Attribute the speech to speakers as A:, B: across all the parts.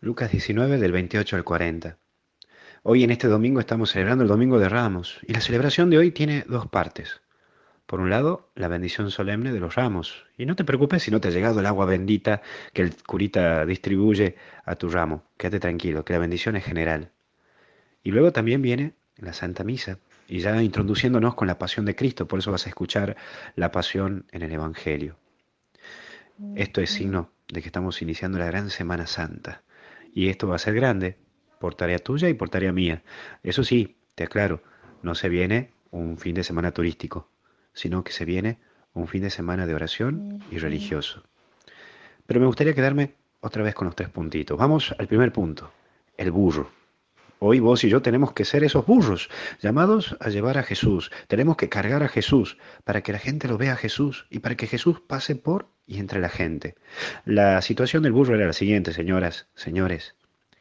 A: Lucas 19 del 28 al 40. Hoy en este domingo estamos celebrando el Domingo de Ramos y la celebración de hoy tiene dos partes. Por un lado, la bendición solemne de los ramos. Y no te preocupes si no te ha llegado el agua bendita que el curita distribuye a tu ramo. Quédate tranquilo, que la bendición es general. Y luego también viene la Santa Misa, y ya introduciéndonos con la pasión de Cristo, por eso vas a escuchar la pasión en el Evangelio. Esto es signo de que estamos iniciando la gran Semana Santa. Y esto va a ser grande, por tarea tuya y por tarea mía. Eso sí, te aclaro, no se viene un fin de semana turístico, sino que se viene un fin de semana de oración y religioso. Pero me gustaría quedarme otra vez con los tres puntitos. Vamos al primer punto, el burro. Hoy vos y yo tenemos que ser esos burros, llamados a llevar a Jesús. Tenemos que cargar a Jesús para que la gente lo vea a Jesús y para que Jesús pase por y entre la gente. La situación del burro era la siguiente, señoras, señores,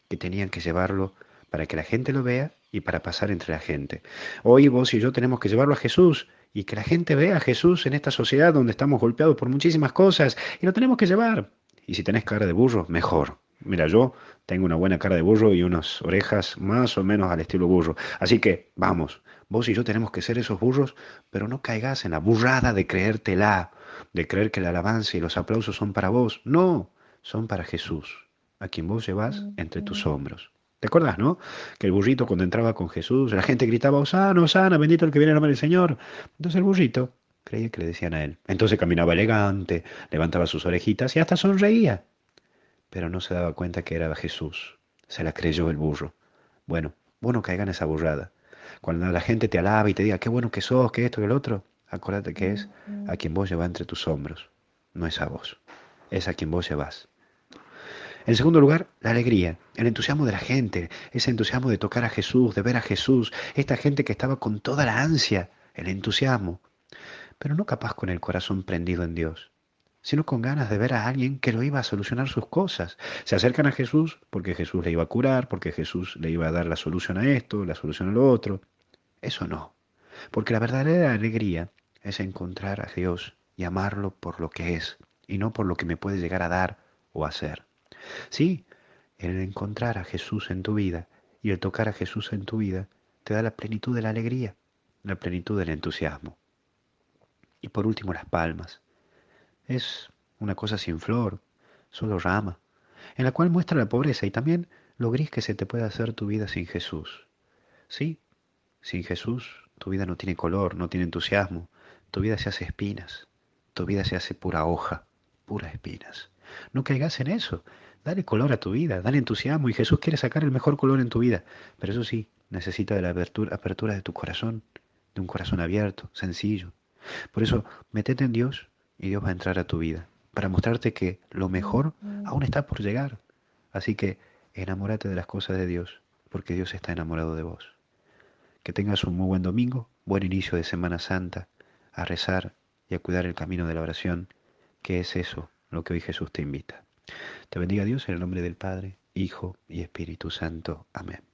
A: que tenían que llevarlo para que la gente lo vea y para pasar entre la gente. Hoy vos y yo tenemos que llevarlo a Jesús y que la gente vea a Jesús en esta sociedad donde estamos golpeados por muchísimas cosas y lo tenemos que llevar. Y si tenés cara de burro, mejor. Mira, yo tengo una buena cara de burro y unas orejas más o menos al estilo burro. Así que, vamos, vos y yo tenemos que ser esos burros, pero no caigas en la burrada de creértela, de creer que la alabanza y los aplausos son para vos. No, son para Jesús, a quien vos llevas entre tus hombros. ¿Te acuerdas, no? Que el burrito cuando entraba con Jesús, la gente gritaba, Osana, Osana, bendito el que viene en nombre del Señor. Entonces el burrito creía que le decían a él. Entonces caminaba elegante, levantaba sus orejitas y hasta sonreía pero no se daba cuenta que era Jesús. Se la creyó el burro. Bueno, bueno caiga en esa burrada. Cuando la gente te alaba y te diga, qué bueno que sos, que esto, que el otro, acuérdate que es a quien vos llevas entre tus hombros. No es a vos, es a quien vos llevas. En segundo lugar, la alegría, el entusiasmo de la gente, ese entusiasmo de tocar a Jesús, de ver a Jesús, esta gente que estaba con toda la ansia, el entusiasmo, pero no capaz con el corazón prendido en Dios sino con ganas de ver a alguien que lo iba a solucionar sus cosas. Se acercan a Jesús porque Jesús le iba a curar, porque Jesús le iba a dar la solución a esto, la solución a lo otro. Eso no, porque la verdadera alegría es encontrar a Dios y amarlo por lo que es, y no por lo que me puede llegar a dar o hacer. Sí, el encontrar a Jesús en tu vida y el tocar a Jesús en tu vida te da la plenitud de la alegría, la plenitud del entusiasmo. Y por último las palmas. Es una cosa sin flor, solo rama, en la cual muestra la pobreza y también lo gris que se te puede hacer tu vida sin Jesús. Sí, sin Jesús tu vida no tiene color, no tiene entusiasmo, tu vida se hace espinas, tu vida se hace pura hoja, puras espinas. No caigas en eso, dale color a tu vida, dale entusiasmo y Jesús quiere sacar el mejor color en tu vida, pero eso sí, necesita de la apertura, apertura de tu corazón, de un corazón abierto, sencillo. Por eso, metete en Dios y Dios va a entrar a tu vida para mostrarte que lo mejor aún está por llegar. Así que enamórate de las cosas de Dios, porque Dios está enamorado de vos. Que tengas un muy buen domingo, buen inicio de Semana Santa, a rezar y a cuidar el camino de la oración, que es eso lo que hoy Jesús te invita. Te bendiga Dios en el nombre del Padre, Hijo y Espíritu Santo. Amén.